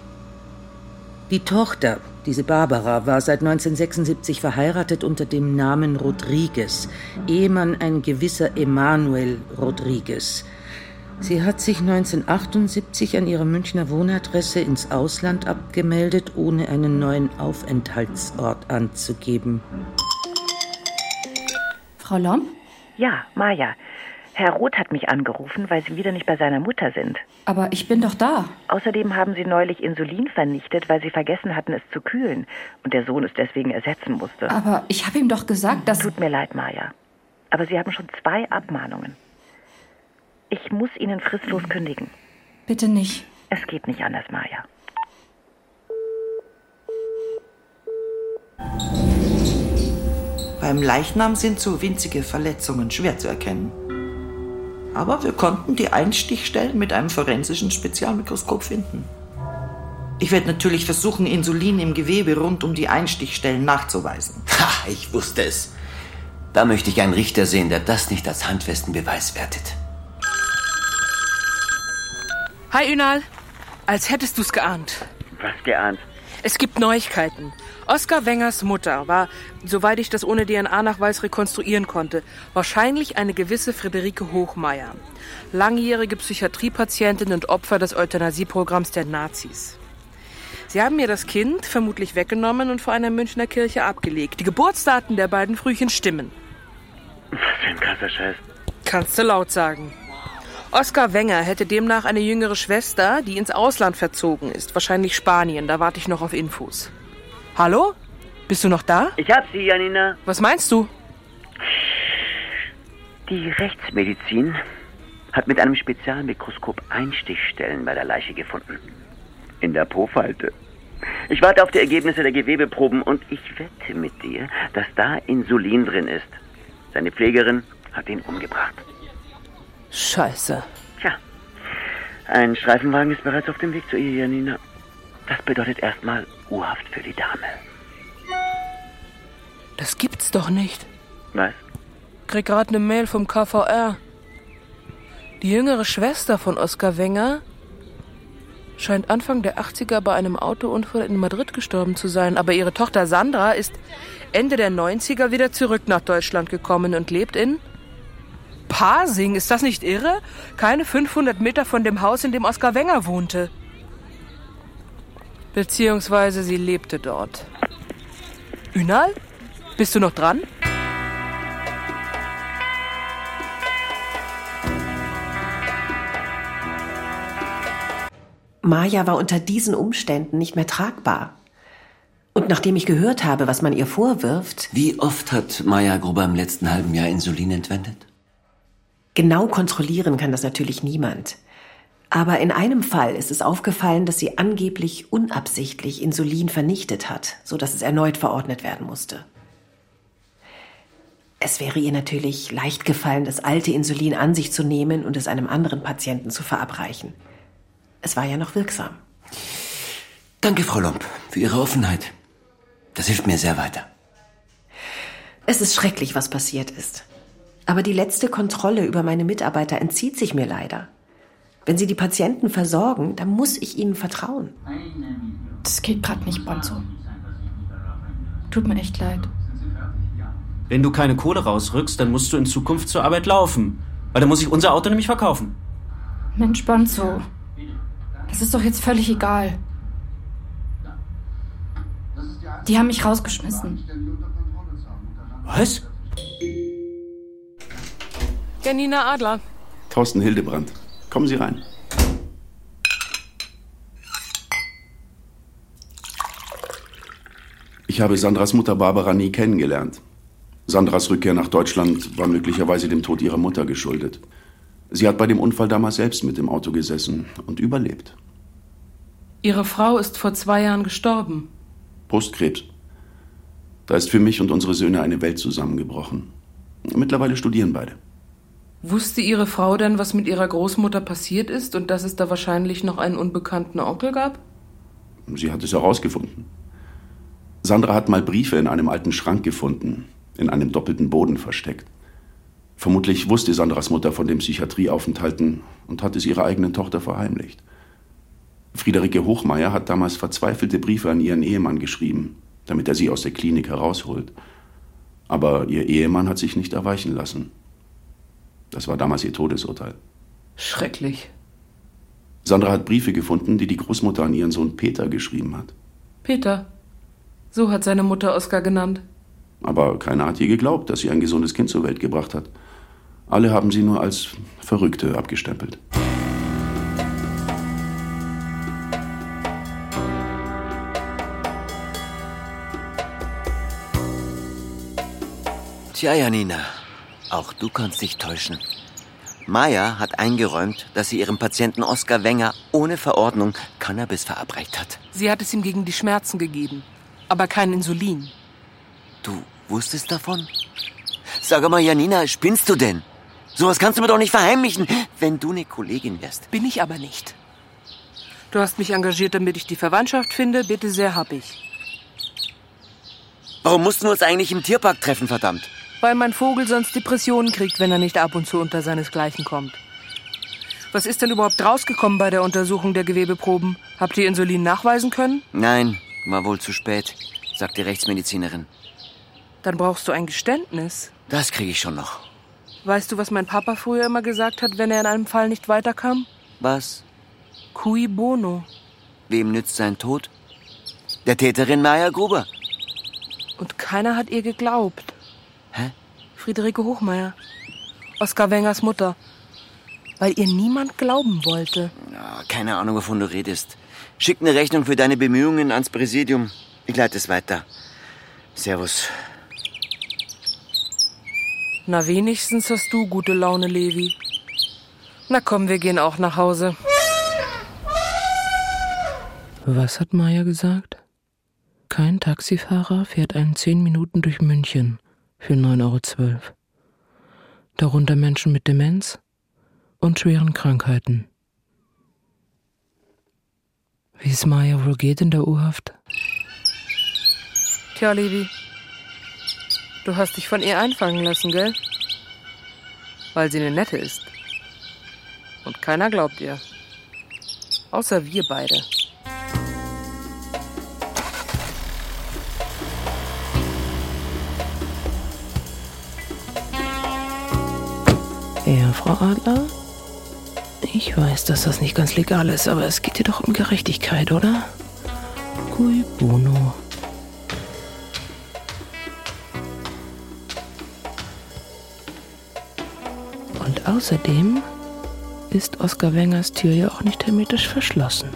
Die Tochter, diese Barbara, war seit 1976 verheiratet unter dem Namen Rodriguez, Ehemann ein gewisser Emanuel Rodriguez. Sie hat sich 1978 an ihrer Münchner Wohnadresse ins Ausland abgemeldet, ohne einen neuen Aufenthaltsort anzugeben. Frau Lomb? Ja, Maja. Herr Roth hat mich angerufen, weil Sie wieder nicht bei seiner Mutter sind. Aber ich bin doch da. Außerdem haben Sie neulich Insulin vernichtet, weil Sie vergessen hatten, es zu kühlen. Und der Sohn es deswegen ersetzen musste. Aber ich habe ihm doch gesagt, dass. Tut mir leid, Maja. Aber Sie haben schon zwei Abmahnungen. Ich muss Ihnen fristlos kündigen. Bitte nicht. Es geht nicht anders, Maja. Beim Leichnam sind so winzige Verletzungen schwer zu erkennen. Aber wir konnten die Einstichstellen mit einem forensischen Spezialmikroskop finden. Ich werde natürlich versuchen, Insulin im Gewebe rund um die Einstichstellen nachzuweisen. Ha, ich wusste es. Da möchte ich einen Richter sehen, der das nicht als handfesten Beweis wertet. Hi, Ünal. Als hättest du's geahnt. Was geahnt? Es gibt Neuigkeiten. Oskar Wengers Mutter war, soweit ich das ohne DNA-Nachweis rekonstruieren konnte, wahrscheinlich eine gewisse Friederike Hochmeier, langjährige Psychiatriepatientin und Opfer des Euthanasieprogramms der Nazis. Sie haben mir das Kind vermutlich weggenommen und vor einer Münchner Kirche abgelegt. Die Geburtsdaten der beiden Frühchen stimmen. Was für ein krasser Scheiß. Kannst du laut sagen. Oskar Wenger hätte demnach eine jüngere Schwester, die ins Ausland verzogen ist, wahrscheinlich Spanien. Da warte ich noch auf Infos. Hallo? Bist du noch da? Ich hab sie, Janina. Was meinst du? Die Rechtsmedizin hat mit einem Spezialmikroskop Einstichstellen bei der Leiche gefunden. In der Po-Falte. Ich warte auf die Ergebnisse der Gewebeproben und ich wette mit dir, dass da Insulin drin ist. Seine Pflegerin hat ihn umgebracht. Scheiße. Tja, ein Streifenwagen ist bereits auf dem Weg zu ihr, Janina. Das bedeutet erstmal Urhaft für die Dame. Das gibt's doch nicht. Was? Krieg gerade eine Mail vom KVR. Die jüngere Schwester von Oskar Wenger scheint Anfang der 80er bei einem Autounfall in Madrid gestorben zu sein, aber ihre Tochter Sandra ist Ende der 90er wieder zurück nach Deutschland gekommen und lebt in Pasing. Ist das nicht irre? Keine 500 Meter von dem Haus, in dem Oskar Wenger wohnte. Beziehungsweise sie lebte dort. Ünal? Bist du noch dran? Maja war unter diesen Umständen nicht mehr tragbar. Und nachdem ich gehört habe, was man ihr vorwirft. Wie oft hat Maja Gruber im letzten halben Jahr Insulin entwendet? Genau kontrollieren kann das natürlich niemand. Aber in einem Fall ist es aufgefallen, dass sie angeblich unabsichtlich Insulin vernichtet hat, so dass es erneut verordnet werden musste. Es wäre ihr natürlich leicht gefallen, das alte Insulin an sich zu nehmen und es einem anderen Patienten zu verabreichen. Es war ja noch wirksam. Danke, Frau Lomb, für Ihre Offenheit. Das hilft mir sehr weiter. Es ist schrecklich, was passiert ist. Aber die letzte Kontrolle über meine Mitarbeiter entzieht sich mir leider. Wenn sie die Patienten versorgen, dann muss ich ihnen vertrauen. Das geht gerade nicht, Bonzo. Tut mir echt leid. Wenn du keine Kohle rausrückst, dann musst du in Zukunft zur Arbeit laufen. Weil dann muss ich unser Auto nämlich verkaufen. Mensch, Bonzo. Das ist doch jetzt völlig egal. Die haben mich rausgeschmissen. Was? Janina Adler. Thorsten Hildebrand. Kommen Sie rein. Ich habe Sandras Mutter Barbara nie kennengelernt. Sandras Rückkehr nach Deutschland war möglicherweise dem Tod ihrer Mutter geschuldet. Sie hat bei dem Unfall damals selbst mit im Auto gesessen und überlebt. Ihre Frau ist vor zwei Jahren gestorben. Brustkrebs. Da ist für mich und unsere Söhne eine Welt zusammengebrochen. Mittlerweile studieren beide. Wusste Ihre Frau denn, was mit ihrer Großmutter passiert ist und dass es da wahrscheinlich noch einen unbekannten Onkel gab? Sie hat es herausgefunden. Sandra hat mal Briefe in einem alten Schrank gefunden, in einem doppelten Boden versteckt. Vermutlich wusste Sandras Mutter von den Psychiatrieaufenthalten und hat es ihrer eigenen Tochter verheimlicht. Friederike Hochmeier hat damals verzweifelte Briefe an ihren Ehemann geschrieben, damit er sie aus der Klinik herausholt. Aber ihr Ehemann hat sich nicht erweichen lassen. Das war damals ihr Todesurteil. Schrecklich. Sandra hat Briefe gefunden, die die Großmutter an ihren Sohn Peter geschrieben hat. Peter. So hat seine Mutter Oskar genannt. Aber keiner hat je geglaubt, dass sie ein gesundes Kind zur Welt gebracht hat. Alle haben sie nur als Verrückte abgestempelt. Tja, Janina, auch du kannst dich täuschen. Maya hat eingeräumt, dass sie ihrem Patienten Oskar Wenger ohne Verordnung Cannabis verabreicht hat. Sie hat es ihm gegen die Schmerzen gegeben, aber kein Insulin. Du wusstest davon? Sag mal, Janina, spinnst du denn? Sowas kannst du mir doch nicht verheimlichen, wenn du eine Kollegin wärst. Bin ich aber nicht. Du hast mich engagiert, damit ich die Verwandtschaft finde. Bitte sehr, hab ich. Warum mussten wir uns eigentlich im Tierpark treffen, verdammt? Weil mein Vogel sonst Depressionen kriegt, wenn er nicht ab und zu unter seinesgleichen kommt. Was ist denn überhaupt rausgekommen bei der Untersuchung der Gewebeproben? Habt ihr Insulin nachweisen können? Nein, war wohl zu spät, sagt die Rechtsmedizinerin. Dann brauchst du ein Geständnis. Das kriege ich schon noch. Weißt du, was mein Papa früher immer gesagt hat, wenn er in einem Fall nicht weiterkam? Was? Cui bono. Wem nützt sein Tod? Der Täterin Maya Gruber. Und keiner hat ihr geglaubt. Friederike Hochmeier. Oskar Wengers Mutter. Weil ihr niemand glauben wollte. Ja, keine Ahnung, wovon du redest. Schick eine Rechnung für deine Bemühungen ans Präsidium. Ich leite es weiter. Servus. Na, wenigstens hast du gute Laune, Levi. Na komm, wir gehen auch nach Hause. Was hat Maya gesagt? Kein Taxifahrer fährt einen zehn Minuten durch München für 9,12 Euro. Darunter Menschen mit Demenz und schweren Krankheiten. Wie es Maya wohl geht in der U-Haft? Tja, Levi, du hast dich von ihr einfangen lassen, gell? Weil sie eine Nette ist. Und keiner glaubt ihr. Außer wir beide. Ja, Frau Adler? Ich weiß, dass das nicht ganz legal ist, aber es geht hier doch um Gerechtigkeit, oder? Cui bono. Und außerdem ist Oskar Wengers Tür ja auch nicht hermetisch verschlossen.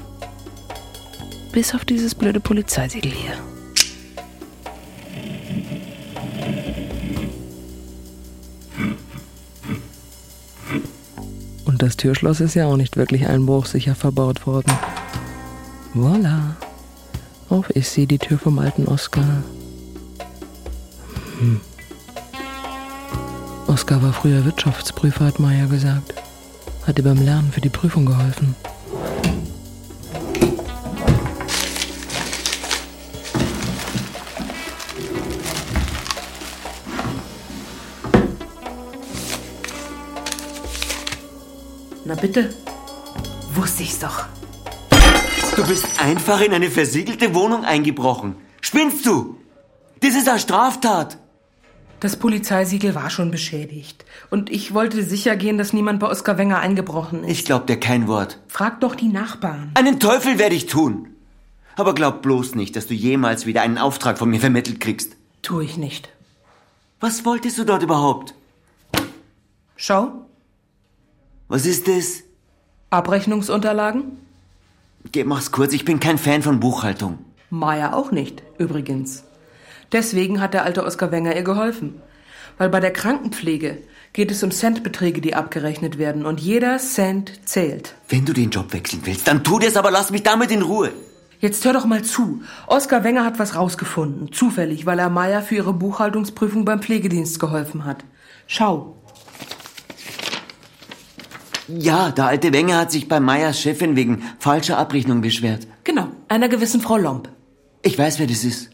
Bis auf dieses blöde Polizeisiegel hier. Das Türschloss ist ja auch nicht wirklich einbruchsicher verbaut worden. Voila. Auf ist sie, die Tür vom alten Oskar. Hm. Oskar war früher Wirtschaftsprüfer, hat Maya gesagt. Hat ihr beim Lernen für die Prüfung geholfen. Bitte. Wusste ich's doch. Du bist einfach in eine versiegelte Wohnung eingebrochen. Spinnst du? Das ist eine Straftat. Das Polizeisiegel war schon beschädigt. Und ich wollte sicher gehen, dass niemand bei Oskar Wenger eingebrochen ist. Ich glaub dir kein Wort. Frag doch die Nachbarn. Einen Teufel werde ich tun. Aber glaub bloß nicht, dass du jemals wieder einen Auftrag von mir vermittelt kriegst. Tu ich nicht. Was wolltest du dort überhaupt? Schau. Was ist das? Abrechnungsunterlagen? Geh, mach's kurz, ich bin kein Fan von Buchhaltung. Maya auch nicht, übrigens. Deswegen hat der alte Oskar Wenger ihr geholfen. Weil bei der Krankenpflege geht es um Centbeträge, die abgerechnet werden. Und jeder Cent zählt. Wenn du den Job wechseln willst, dann tu das, aber lass mich damit in Ruhe. Jetzt hör doch mal zu. Oskar Wenger hat was rausgefunden. Zufällig, weil er Maya für ihre Buchhaltungsprüfung beim Pflegedienst geholfen hat. Schau. Ja, der alte Wenger hat sich bei Meyers Chefin wegen falscher Abrechnung beschwert. Genau, einer gewissen Frau Lomb. Ich weiß, wer das ist.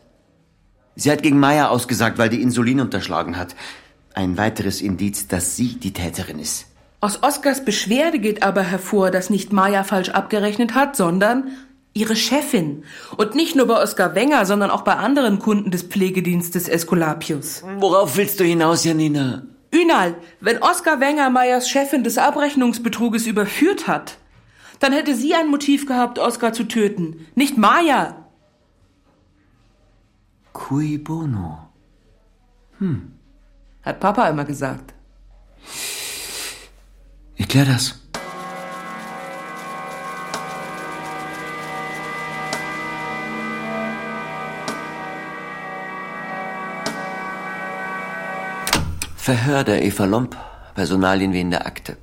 Sie hat gegen Meyer ausgesagt, weil die Insulin unterschlagen hat. Ein weiteres Indiz, dass sie die Täterin ist. Aus Oskars Beschwerde geht aber hervor, dass nicht Maya falsch abgerechnet hat, sondern ihre Chefin. Und nicht nur bei Oskar Wenger, sondern auch bei anderen Kunden des Pflegedienstes Esculapius. Worauf willst du hinaus, Janina? Ünal, wenn Oskar Wenger Meyers Chefin des Abrechnungsbetruges überführt hat, dann hätte sie ein Motiv gehabt, Oskar zu töten, nicht Maya. Cui bono. Hm. Hat Papa immer gesagt. Ich klär das. Verhör der Eva Lomp, Personalien wie in der Akte.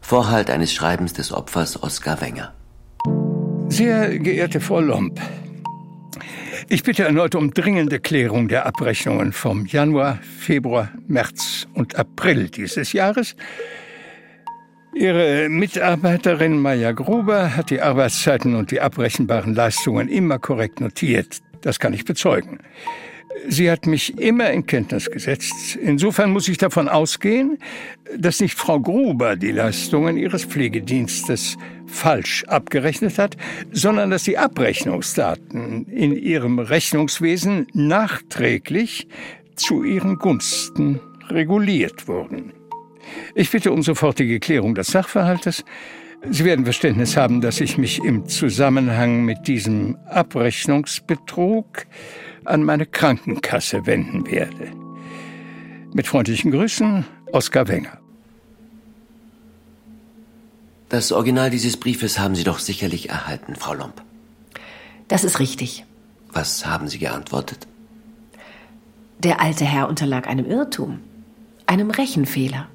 Vorhalt eines Schreibens des Opfers Oskar Wenger. Sehr geehrte Frau Lomp, ich bitte erneut um dringende Klärung der Abrechnungen vom Januar, Februar, März und April dieses Jahres. Ihre Mitarbeiterin Maja Gruber hat die Arbeitszeiten und die abrechenbaren Leistungen immer korrekt notiert. Das kann ich bezeugen. Sie hat mich immer in Kenntnis gesetzt. Insofern muss ich davon ausgehen, dass nicht Frau Gruber die Leistungen ihres Pflegedienstes falsch abgerechnet hat, sondern dass die Abrechnungsdaten in ihrem Rechnungswesen nachträglich zu ihren Gunsten reguliert wurden. Ich bitte um sofortige Klärung des Sachverhaltes. Sie werden Verständnis haben, dass ich mich im Zusammenhang mit diesem Abrechnungsbetrug an meine Krankenkasse wenden werde. Mit freundlichen Grüßen, Oskar Wenger. Das Original dieses Briefes haben Sie doch sicherlich erhalten, Frau Lomp. Das ist richtig. Was haben Sie geantwortet? Der alte Herr unterlag einem Irrtum, einem Rechenfehler.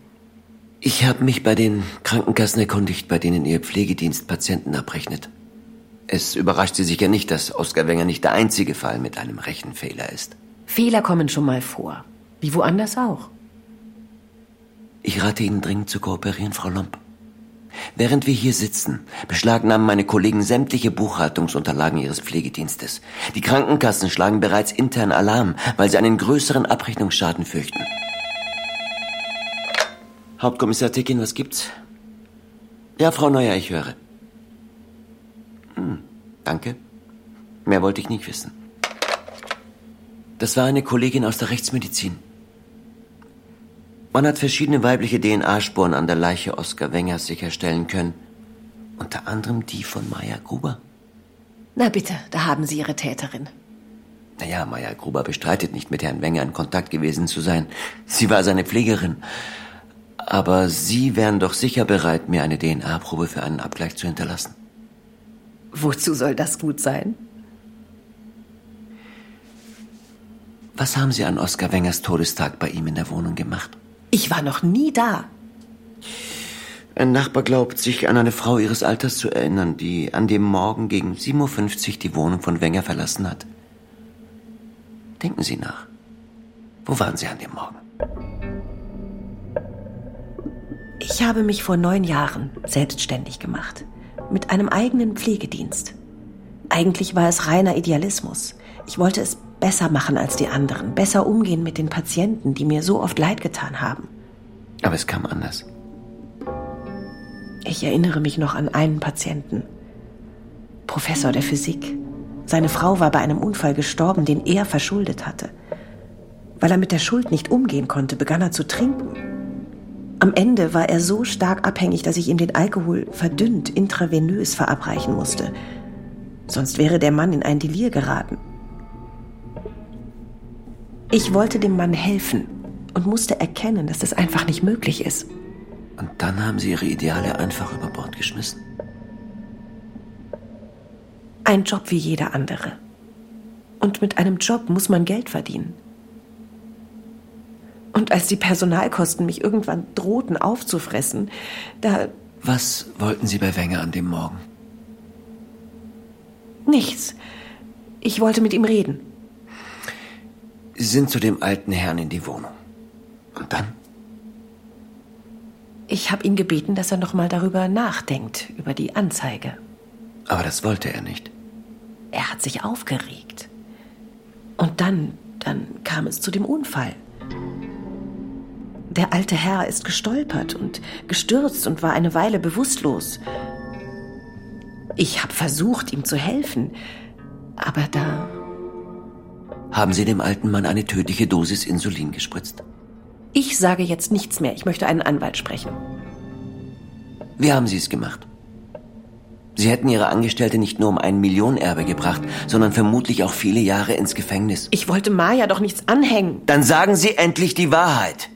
Ich habe mich bei den Krankenkassen erkundigt, bei denen Ihr Pflegedienst Patienten abrechnet. Es überrascht Sie sicher nicht, dass Oskar Wenger nicht der einzige Fall mit einem Rechenfehler ist. Fehler kommen schon mal vor. Wie woanders auch. Ich rate Ihnen dringend zu kooperieren, Frau Lomp. Während wir hier sitzen, beschlagnahmen meine Kollegen sämtliche Buchhaltungsunterlagen ihres Pflegedienstes. Die Krankenkassen schlagen bereits intern Alarm, weil sie einen größeren Abrechnungsschaden fürchten. Hauptkommissar Tekin, was gibt's? Ja, Frau Neuer, ich höre. Hm, danke. Mehr wollte ich nicht wissen. Das war eine Kollegin aus der Rechtsmedizin. Man hat verschiedene weibliche DNA-Spuren an der Leiche Oskar Wengers sicherstellen können. Unter anderem die von Maya Gruber. Na bitte, da haben Sie Ihre Täterin. Naja, Maya Gruber bestreitet nicht, mit Herrn Wenger in Kontakt gewesen zu sein. Sie war seine Pflegerin. Aber Sie wären doch sicher bereit, mir eine DNA-Probe für einen Abgleich zu hinterlassen. Wozu soll das gut sein? Was haben Sie an Oskar Wengers Todestag bei ihm in der Wohnung gemacht? Ich war noch nie da. Ein Nachbar glaubt, sich an eine Frau ihres Alters zu erinnern, die an dem Morgen gegen 7.50 Uhr die Wohnung von Wenger verlassen hat. Denken Sie nach. Wo waren Sie an dem Morgen? Ich habe mich vor neun Jahren selbstständig gemacht. Mit einem eigenen Pflegedienst. Eigentlich war es reiner Idealismus. Ich wollte es besser machen als die anderen, besser umgehen mit den Patienten, die mir so oft leid getan haben. Aber es kam anders. Ich erinnere mich noch an einen Patienten. Professor der Physik. Seine Frau war bei einem Unfall gestorben, den er verschuldet hatte. Weil er mit der Schuld nicht umgehen konnte, begann er zu trinken. Am Ende war er so stark abhängig, dass ich ihm den Alkohol verdünnt intravenös verabreichen musste. Sonst wäre der Mann in ein Delir geraten. Ich wollte dem Mann helfen und musste erkennen, dass das einfach nicht möglich ist. Und dann haben Sie Ihre Ideale einfach über Bord geschmissen? Ein Job wie jeder andere. Und mit einem Job muss man Geld verdienen. Und als die Personalkosten mich irgendwann drohten aufzufressen, da... Was wollten Sie bei Wenger an dem Morgen? Nichts. Ich wollte mit ihm reden. Sie sind zu dem alten Herrn in die Wohnung. Und dann? Ich habe ihn gebeten, dass er noch mal darüber nachdenkt, über die Anzeige. Aber das wollte er nicht. Er hat sich aufgeregt. Und dann, dann kam es zu dem Unfall. Der alte Herr ist gestolpert und gestürzt und war eine Weile bewusstlos. Ich habe versucht, ihm zu helfen, aber da haben Sie dem alten Mann eine tödliche Dosis Insulin gespritzt? Ich sage jetzt nichts mehr. Ich möchte einen Anwalt sprechen. Wie haben Sie es gemacht? Sie hätten Ihre Angestellte nicht nur um ein Millionenerbe gebracht, sondern vermutlich auch viele Jahre ins Gefängnis. Ich wollte Maya doch nichts anhängen. Dann sagen Sie endlich die Wahrheit.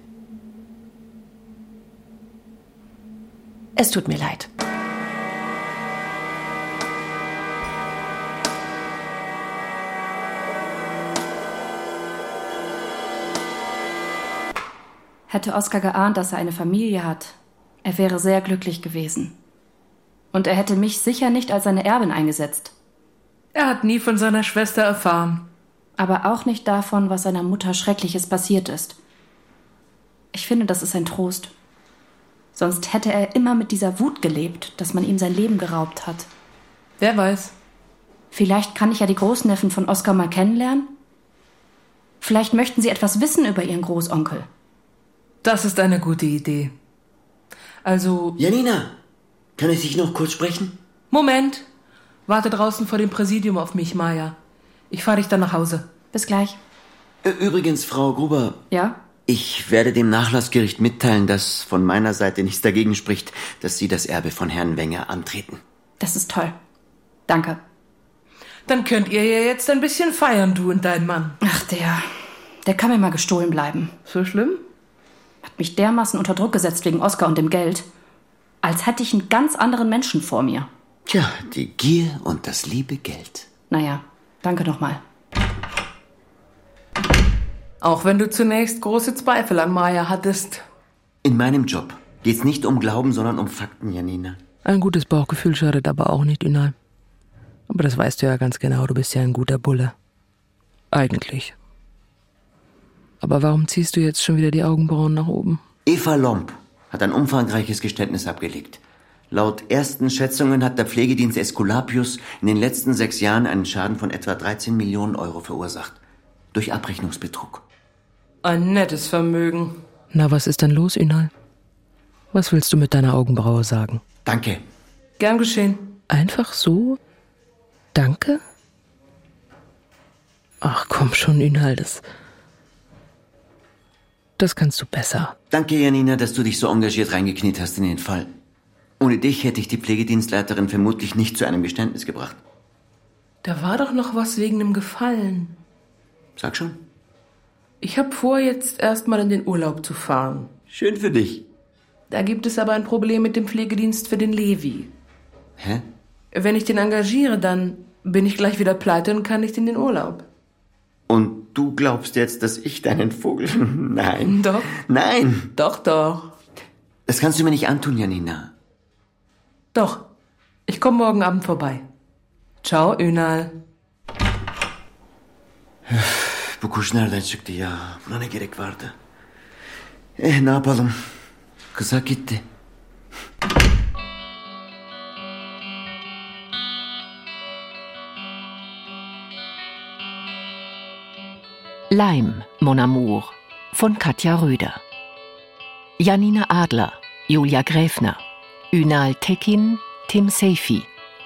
Es tut mir leid. Hätte Oskar geahnt, dass er eine Familie hat, er wäre sehr glücklich gewesen. Und er hätte mich sicher nicht als seine Erbin eingesetzt. Er hat nie von seiner Schwester erfahren. Aber auch nicht davon, was seiner Mutter Schreckliches passiert ist. Ich finde, das ist ein Trost. Sonst hätte er immer mit dieser Wut gelebt, dass man ihm sein Leben geraubt hat. Wer weiß. Vielleicht kann ich ja die Großneffen von Oskar mal kennenlernen. Vielleicht möchten sie etwas wissen über ihren Großonkel. Das ist eine gute Idee. Also. Janina, kann ich dich noch kurz sprechen? Moment. Warte draußen vor dem Präsidium auf mich, Maya. Ich fahre dich dann nach Hause. Bis gleich. Übrigens, Frau Gruber. Ja? Ich werde dem Nachlassgericht mitteilen, dass von meiner Seite nichts dagegen spricht, dass Sie das Erbe von Herrn Wenger antreten. Das ist toll. Danke. Dann könnt ihr ja jetzt ein bisschen feiern, du und dein Mann. Ach, der. Der kann mir mal gestohlen bleiben. So schlimm? Hat mich dermaßen unter Druck gesetzt wegen Oskar und dem Geld. Als hätte ich einen ganz anderen Menschen vor mir. Tja, die Gier und das liebe Geld. Naja, danke nochmal. Auch wenn du zunächst große Zweifel an Maya hattest. In meinem Job geht's nicht um Glauben, sondern um Fakten, Janina. Ein gutes Bauchgefühl schadet aber auch nicht, Ünal. Aber das weißt du ja ganz genau, du bist ja ein guter Bulle. Eigentlich. Aber warum ziehst du jetzt schon wieder die Augenbrauen nach oben? Eva Lomb hat ein umfangreiches Geständnis abgelegt. Laut ersten Schätzungen hat der Pflegedienst Esculapius in den letzten sechs Jahren einen Schaden von etwa 13 Millionen Euro verursacht. Durch Abrechnungsbetrug. Ein nettes Vermögen. Na, was ist denn los, Inal? Was willst du mit deiner Augenbraue sagen? Danke. Gern geschehen. Einfach so? Danke? Ach komm schon, Inhal, das. Das kannst du besser. Danke, Janina, dass du dich so engagiert reingekniet hast in den Fall. Ohne dich hätte ich die Pflegedienstleiterin vermutlich nicht zu einem Geständnis gebracht. Da war doch noch was wegen dem Gefallen. Sag schon. Ich hab vor, jetzt erstmal in den Urlaub zu fahren. Schön für dich. Da gibt es aber ein Problem mit dem Pflegedienst für den Levi. Hä? Wenn ich den engagiere, dann bin ich gleich wieder pleite und kann nicht in den Urlaub. Und du glaubst jetzt, dass ich deinen Vogel. Nein. Doch. Nein. Doch, doch. Das kannst du mir nicht antun, Janina. Doch. Ich komme morgen Abend vorbei. Ciao, Önal. Bu kuş nereden çıktı ya? Buna ne gerek vardı? Eh ne yapalım? Kısa gitti. Leim, Mon Amour von Katja Röder. Janina Adler, Julia Gräfner, Ünal Tekin, Tim Seifi,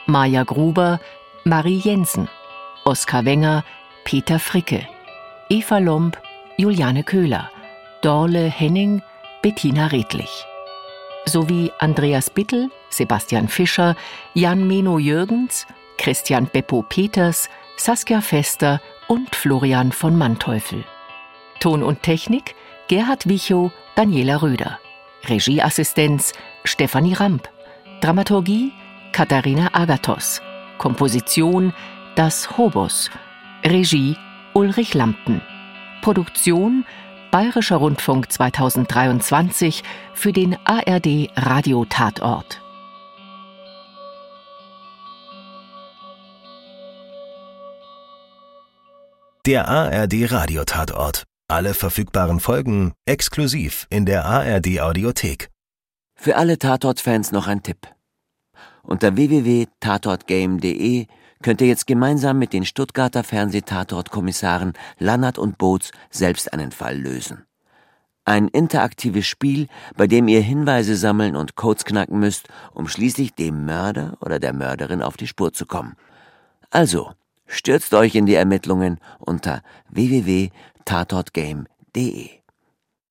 Maja Gruber, Marie Jensen, Oskar Wenger, Peter Fricke, Eva Lomb, Juliane Köhler, Dorle Henning, Bettina Redlich. Sowie Andreas Bittel, Sebastian Fischer, Jan Meno Jürgens, Christian Beppo Peters, Saskia Fester und Florian von Manteuffel. Ton und Technik Gerhard Wichow, Daniela Röder. Regieassistenz Stefanie Ramp. Dramaturgie Katharina Agathos. Komposition Das Hobos. Regie Ulrich Lampen. Produktion Bayerischer Rundfunk 2023 für den ARD Radiotatort. Der ARD Radiotatort. Alle verfügbaren Folgen exklusiv in der ARD Audiothek. Für alle Tatort-Fans noch ein Tipp. Unter www.tatortgame.de könnt ihr jetzt gemeinsam mit den Stuttgarter Fernsehtatort-Kommissaren Lannert und Boots selbst einen Fall lösen. Ein interaktives Spiel, bei dem ihr Hinweise sammeln und Codes knacken müsst, um schließlich dem Mörder oder der Mörderin auf die Spur zu kommen. Also, stürzt euch in die Ermittlungen unter www.tatortgame.de.